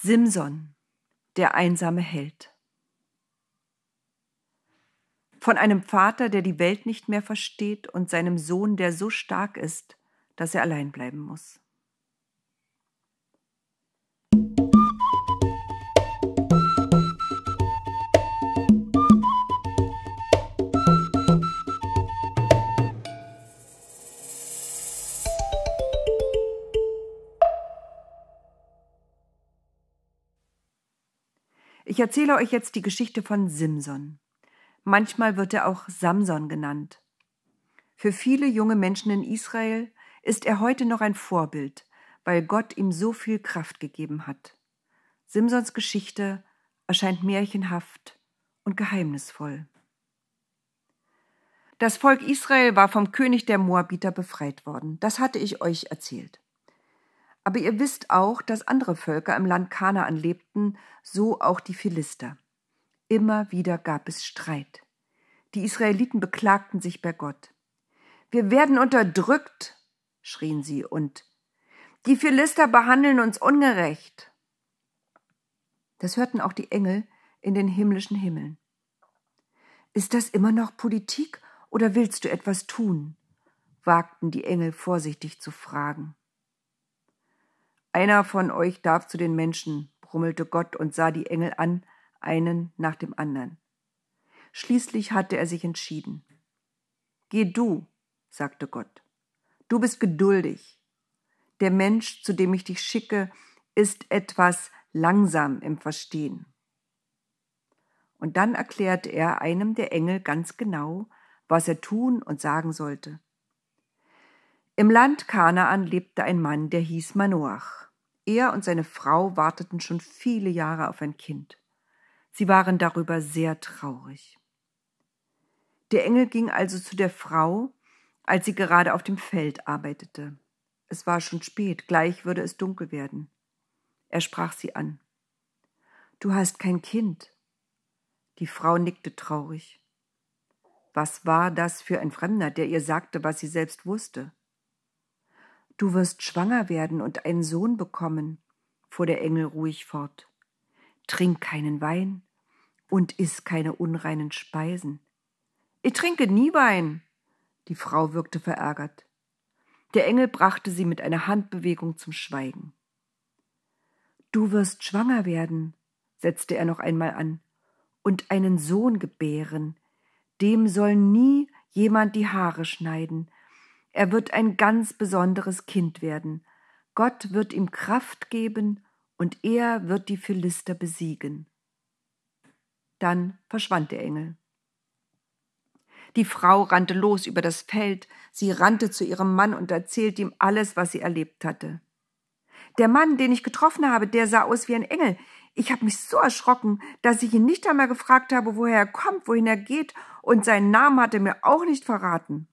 Simson, der einsame Held. Von einem Vater, der die Welt nicht mehr versteht, und seinem Sohn, der so stark ist, dass er allein bleiben muss. Ich erzähle euch jetzt die Geschichte von Simson. Manchmal wird er auch Samson genannt. Für viele junge Menschen in Israel ist er heute noch ein Vorbild, weil Gott ihm so viel Kraft gegeben hat. Simsons Geschichte erscheint märchenhaft und geheimnisvoll. Das Volk Israel war vom König der Moabiter befreit worden. Das hatte ich euch erzählt. Aber ihr wisst auch, dass andere Völker im Land Kanaan lebten, so auch die Philister. Immer wieder gab es Streit. Die Israeliten beklagten sich bei Gott. Wir werden unterdrückt, schrien sie, und die Philister behandeln uns ungerecht. Das hörten auch die Engel in den himmlischen Himmeln. Ist das immer noch Politik oder willst du etwas tun? wagten die Engel vorsichtig zu fragen. Einer von euch darf zu den Menschen, brummelte Gott und sah die Engel an, einen nach dem anderen. Schließlich hatte er sich entschieden. Geh du, sagte Gott. Du bist geduldig. Der Mensch, zu dem ich dich schicke, ist etwas langsam im Verstehen. Und dann erklärte er einem der Engel ganz genau, was er tun und sagen sollte. Im Land Kanaan lebte ein Mann, der hieß Manoach. Er und seine Frau warteten schon viele Jahre auf ein Kind. Sie waren darüber sehr traurig. Der Engel ging also zu der Frau, als sie gerade auf dem Feld arbeitete. Es war schon spät, gleich würde es dunkel werden. Er sprach sie an. Du hast kein Kind. Die Frau nickte traurig. Was war das für ein Fremder, der ihr sagte, was sie selbst wusste? Du wirst schwanger werden und einen Sohn bekommen, fuhr der Engel ruhig fort. Trink keinen Wein und iss keine unreinen Speisen. Ich trinke nie Wein. Die Frau wirkte verärgert. Der Engel brachte sie mit einer Handbewegung zum Schweigen. Du wirst schwanger werden, setzte er noch einmal an, und einen Sohn gebären. Dem soll nie jemand die Haare schneiden, er wird ein ganz besonderes Kind werden. Gott wird ihm Kraft geben und er wird die Philister besiegen. Dann verschwand der Engel. Die Frau rannte los über das Feld, sie rannte zu ihrem Mann und erzählte ihm alles, was sie erlebt hatte. Der Mann, den ich getroffen habe, der sah aus wie ein Engel. Ich habe mich so erschrocken, dass ich ihn nicht einmal gefragt habe, woher er kommt, wohin er geht, und seinen Namen hat er mir auch nicht verraten.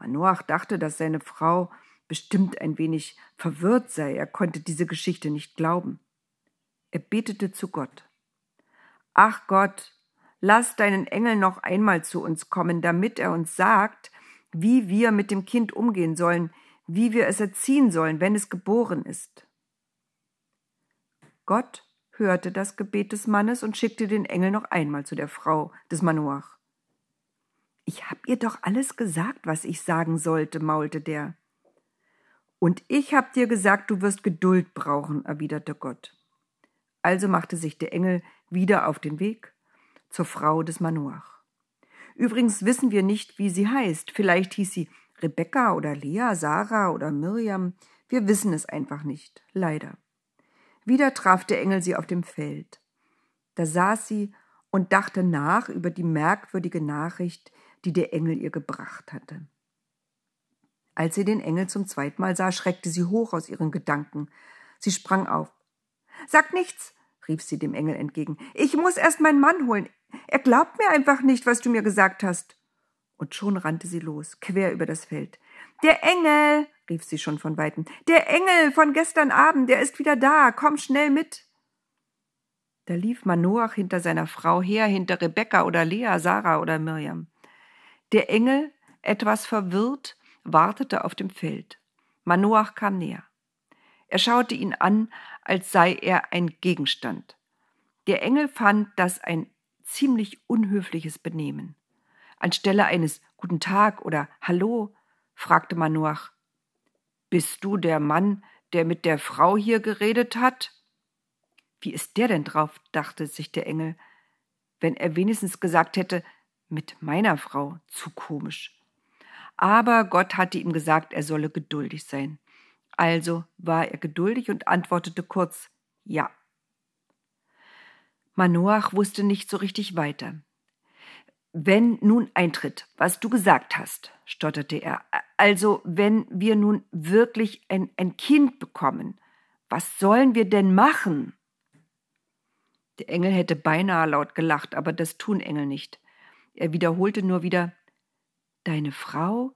Manoach dachte, dass seine Frau bestimmt ein wenig verwirrt sei, er konnte diese Geschichte nicht glauben. Er betete zu Gott. Ach Gott, lass deinen Engel noch einmal zu uns kommen, damit er uns sagt, wie wir mit dem Kind umgehen sollen, wie wir es erziehen sollen, wenn es geboren ist. Gott hörte das Gebet des Mannes und schickte den Engel noch einmal zu der Frau des Manoach. Ich hab ihr doch alles gesagt, was ich sagen sollte, maulte der. Und ich hab dir gesagt, du wirst Geduld brauchen, erwiderte Gott. Also machte sich der Engel wieder auf den Weg zur Frau des Manoach. Übrigens wissen wir nicht, wie sie heißt. Vielleicht hieß sie Rebekka oder Lea, Sarah oder Miriam. Wir wissen es einfach nicht, leider. Wieder traf der Engel sie auf dem Feld. Da saß sie und dachte nach über die merkwürdige Nachricht, die der Engel ihr gebracht hatte. Als sie den Engel zum zweiten Mal sah, schreckte sie hoch aus ihren Gedanken. Sie sprang auf. Sag nichts, rief sie dem Engel entgegen. Ich muss erst meinen Mann holen. Er glaubt mir einfach nicht, was du mir gesagt hast. Und schon rannte sie los, quer über das Feld. Der Engel, rief sie schon von weitem. Der Engel von gestern Abend, der ist wieder da. Komm schnell mit. Da lief Manoach hinter seiner Frau her, hinter Rebekka oder Lea, Sarah oder Mirjam. Der Engel, etwas verwirrt, wartete auf dem Feld. Manoach kam näher. Er schaute ihn an, als sei er ein Gegenstand. Der Engel fand das ein ziemlich unhöfliches Benehmen. Anstelle eines Guten Tag oder Hallo fragte Manoach, Bist du der Mann, der mit der Frau hier geredet hat? Wie ist der denn drauf? dachte sich der Engel. Wenn er wenigstens gesagt hätte, mit meiner Frau, zu komisch. Aber Gott hatte ihm gesagt, er solle geduldig sein. Also war er geduldig und antwortete kurz Ja. Manoach wusste nicht so richtig weiter. Wenn nun eintritt, was du gesagt hast, stotterte er, also wenn wir nun wirklich ein, ein Kind bekommen, was sollen wir denn machen? Der Engel hätte beinahe laut gelacht, aber das tun Engel nicht. Er wiederholte nur wieder Deine Frau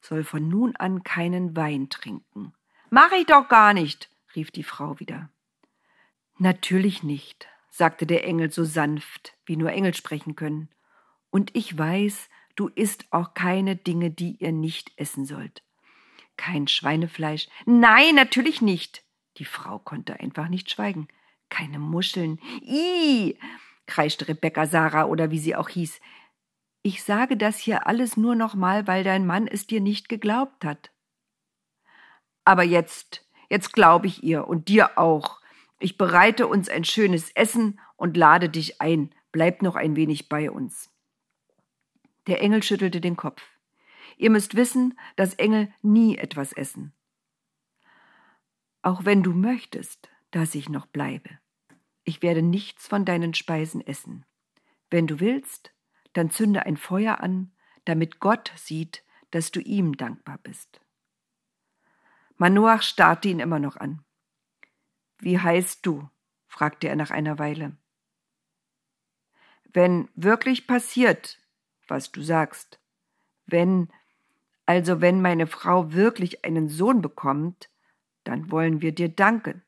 soll von nun an keinen Wein trinken. Mach ich doch gar nicht, rief die Frau wieder. Natürlich nicht, sagte der Engel so sanft, wie nur Engel sprechen können. Und ich weiß, du isst auch keine Dinge, die ihr nicht essen sollt. Kein Schweinefleisch. Nein, natürlich nicht. Die Frau konnte einfach nicht schweigen. Keine Muscheln. Ih, kreischte Rebecca Sarah oder wie sie auch hieß. Ich sage das hier alles nur nochmal, weil dein Mann es dir nicht geglaubt hat. Aber jetzt, jetzt glaube ich ihr und dir auch. Ich bereite uns ein schönes Essen und lade dich ein. Bleib noch ein wenig bei uns. Der Engel schüttelte den Kopf. Ihr müsst wissen, dass Engel nie etwas essen. Auch wenn du möchtest, dass ich noch bleibe. Ich werde nichts von deinen Speisen essen. Wenn du willst, dann zünde ein Feuer an, damit Gott sieht, dass du ihm dankbar bist. Manoach starrte ihn immer noch an. Wie heißt du? fragte er nach einer Weile. Wenn wirklich passiert, was du sagst, wenn, also wenn meine Frau wirklich einen Sohn bekommt, dann wollen wir dir danken.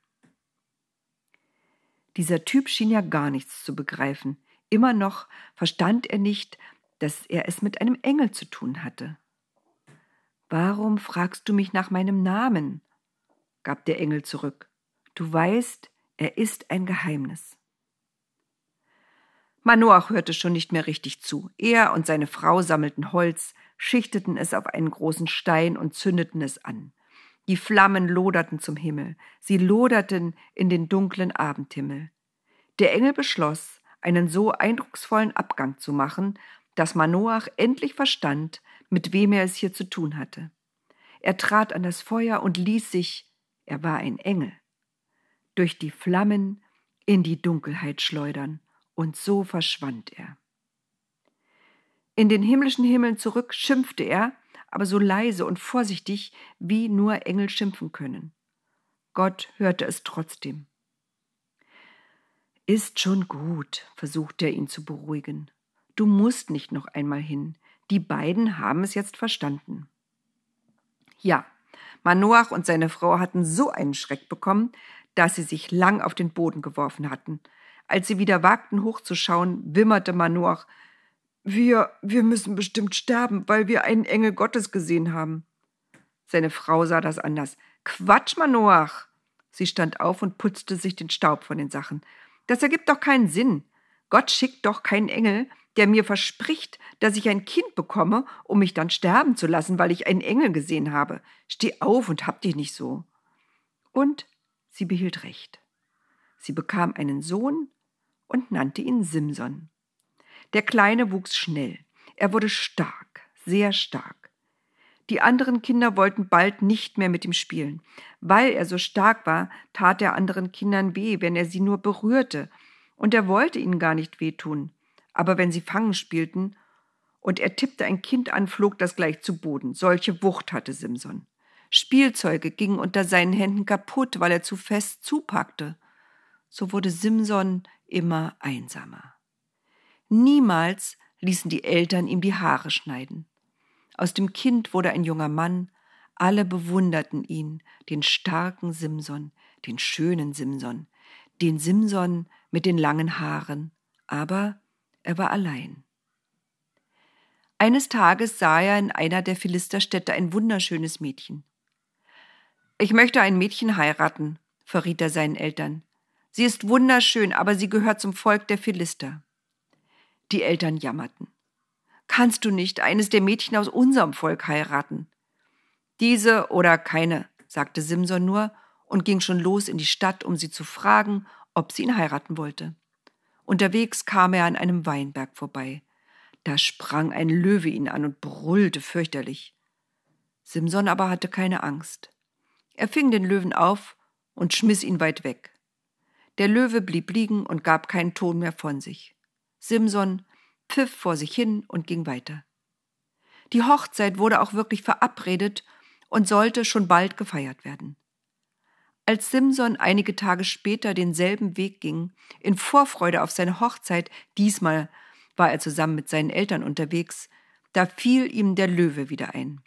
Dieser Typ schien ja gar nichts zu begreifen. Immer noch verstand er nicht, dass er es mit einem Engel zu tun hatte. Warum fragst du mich nach meinem Namen? gab der Engel zurück. Du weißt, er ist ein Geheimnis. Manoach hörte schon nicht mehr richtig zu. Er und seine Frau sammelten Holz, schichteten es auf einen großen Stein und zündeten es an. Die Flammen loderten zum Himmel, sie loderten in den dunklen Abendhimmel. Der Engel beschloss, einen so eindrucksvollen Abgang zu machen, dass Manoach endlich verstand, mit wem er es hier zu tun hatte. Er trat an das Feuer und ließ sich, er war ein Engel, durch die Flammen in die Dunkelheit schleudern, und so verschwand er. In den himmlischen Himmeln zurück schimpfte er, aber so leise und vorsichtig, wie nur Engel schimpfen können. Gott hörte es trotzdem. Ist schon gut, versuchte er ihn zu beruhigen. Du musst nicht noch einmal hin. Die beiden haben es jetzt verstanden. Ja, Manoach und seine Frau hatten so einen Schreck bekommen, dass sie sich lang auf den Boden geworfen hatten. Als sie wieder wagten hochzuschauen, wimmerte Manoach, wir, wir müssen bestimmt sterben, weil wir einen Engel Gottes gesehen haben. Seine Frau sah das anders. Quatsch, Manoach! Sie stand auf und putzte sich den Staub von den Sachen. Das ergibt doch keinen Sinn. Gott schickt doch keinen Engel, der mir verspricht, dass ich ein Kind bekomme, um mich dann sterben zu lassen, weil ich einen Engel gesehen habe. Steh auf und hab dich nicht so. Und sie behielt recht. Sie bekam einen Sohn und nannte ihn Simson. Der Kleine wuchs schnell. Er wurde stark, sehr stark. Die anderen Kinder wollten bald nicht mehr mit ihm spielen. Weil er so stark war, tat er anderen Kindern weh, wenn er sie nur berührte, und er wollte ihnen gar nicht wehtun aber wenn sie Fangen spielten und er tippte ein Kind an, flog das gleich zu Boden. Solche Wucht hatte Simson. Spielzeuge gingen unter seinen Händen kaputt, weil er zu fest zupackte. So wurde Simson immer einsamer. Niemals ließen die Eltern ihm die Haare schneiden. Aus dem Kind wurde ein junger Mann, alle bewunderten ihn, den starken Simson, den schönen Simson, den Simson mit den langen Haaren, aber er war allein. Eines Tages sah er in einer der Philisterstädte ein wunderschönes Mädchen. Ich möchte ein Mädchen heiraten, verriet er seinen Eltern. Sie ist wunderschön, aber sie gehört zum Volk der Philister. Die Eltern jammerten. Kannst du nicht eines der Mädchen aus unserem Volk heiraten? Diese oder keine, sagte Simson nur und ging schon los in die Stadt, um sie zu fragen, ob sie ihn heiraten wollte. Unterwegs kam er an einem Weinberg vorbei. Da sprang ein Löwe ihn an und brüllte fürchterlich. Simson aber hatte keine Angst. Er fing den Löwen auf und schmiss ihn weit weg. Der Löwe blieb liegen und gab keinen Ton mehr von sich. Simson pfiff vor sich hin und ging weiter. Die Hochzeit wurde auch wirklich verabredet und sollte schon bald gefeiert werden. Als Simson einige Tage später denselben Weg ging, in Vorfreude auf seine Hochzeit, diesmal war er zusammen mit seinen Eltern unterwegs, da fiel ihm der Löwe wieder ein.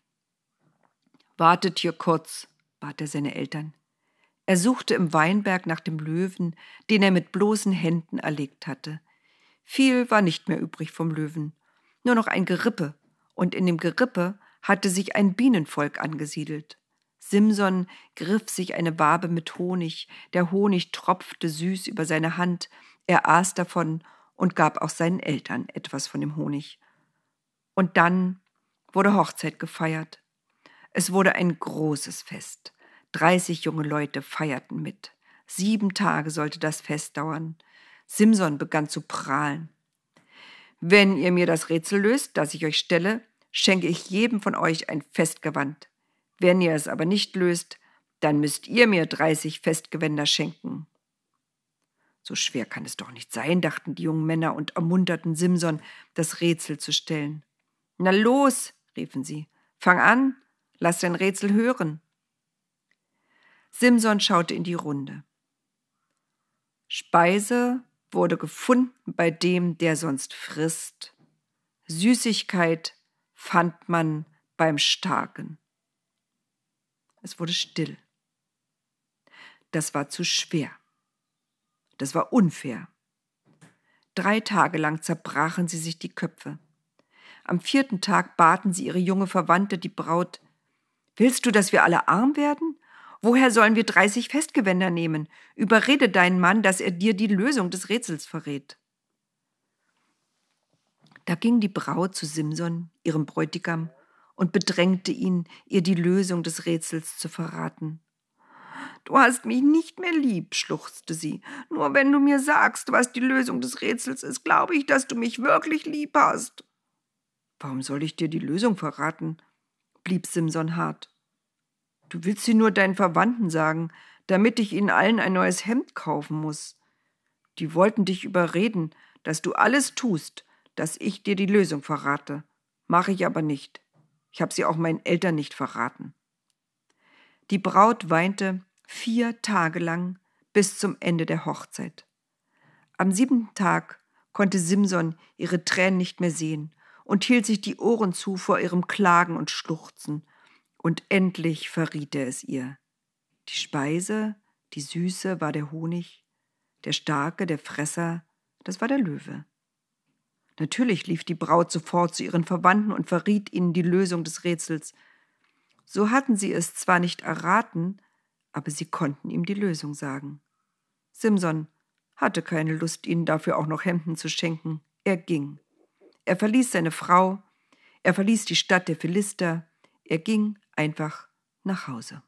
Wartet hier kurz, bat er seine Eltern. Er suchte im Weinberg nach dem Löwen, den er mit bloßen Händen erlegt hatte. Viel war nicht mehr übrig vom Löwen, nur noch ein Gerippe, und in dem Gerippe hatte sich ein Bienenvolk angesiedelt. Simson griff sich eine Wabe mit Honig, der Honig tropfte süß über seine Hand, er aß davon und gab auch seinen Eltern etwas von dem Honig. Und dann wurde Hochzeit gefeiert. Es wurde ein großes Fest. Dreißig junge Leute feierten mit. Sieben Tage sollte das Fest dauern. Simson begann zu prahlen. Wenn ihr mir das Rätsel löst, das ich euch stelle, schenke ich jedem von euch ein Festgewand. Wenn ihr es aber nicht löst, dann müsst ihr mir dreißig Festgewänder schenken. So schwer kann es doch nicht sein, dachten die jungen Männer und ermunterten Simson, das Rätsel zu stellen. Na los, riefen sie, fang an, lass dein Rätsel hören. Simson schaute in die Runde. Speise wurde gefunden bei dem, der sonst frisst. Süßigkeit fand man beim Starken. Es wurde still. Das war zu schwer. Das war unfair. Drei Tage lang zerbrachen sie sich die Köpfe. Am vierten Tag baten sie ihre junge Verwandte, die Braut, Willst du, dass wir alle arm werden? Woher sollen wir dreißig Festgewänder nehmen? Überrede deinen Mann, dass er dir die Lösung des Rätsels verrät. Da ging die Braut zu Simson, ihrem Bräutigam, und bedrängte ihn, ihr die Lösung des Rätsels zu verraten. Du hast mich nicht mehr lieb, schluchzte sie. Nur wenn du mir sagst, was die Lösung des Rätsels ist, glaube ich, dass du mich wirklich lieb hast. Warum soll ich dir die Lösung verraten? blieb Simson hart. Du willst sie nur deinen Verwandten sagen, damit ich ihnen allen ein neues Hemd kaufen muss. Die wollten dich überreden, dass du alles tust, dass ich dir die Lösung verrate. Mache ich aber nicht. Ich habe sie auch meinen Eltern nicht verraten. Die Braut weinte vier Tage lang bis zum Ende der Hochzeit. Am siebten Tag konnte Simson ihre Tränen nicht mehr sehen und hielt sich die Ohren zu vor ihrem Klagen und Schluchzen, und endlich verriet er es ihr. Die Speise, die Süße war der Honig, der Starke, der Fresser, das war der Löwe. Natürlich lief die Braut sofort zu ihren Verwandten und verriet ihnen die Lösung des Rätsels. So hatten sie es zwar nicht erraten, aber sie konnten ihm die Lösung sagen. Simson hatte keine Lust, ihnen dafür auch noch Hemden zu schenken. Er ging. Er verließ seine Frau, er verließ die Stadt der Philister, er ging einfach nach Hause.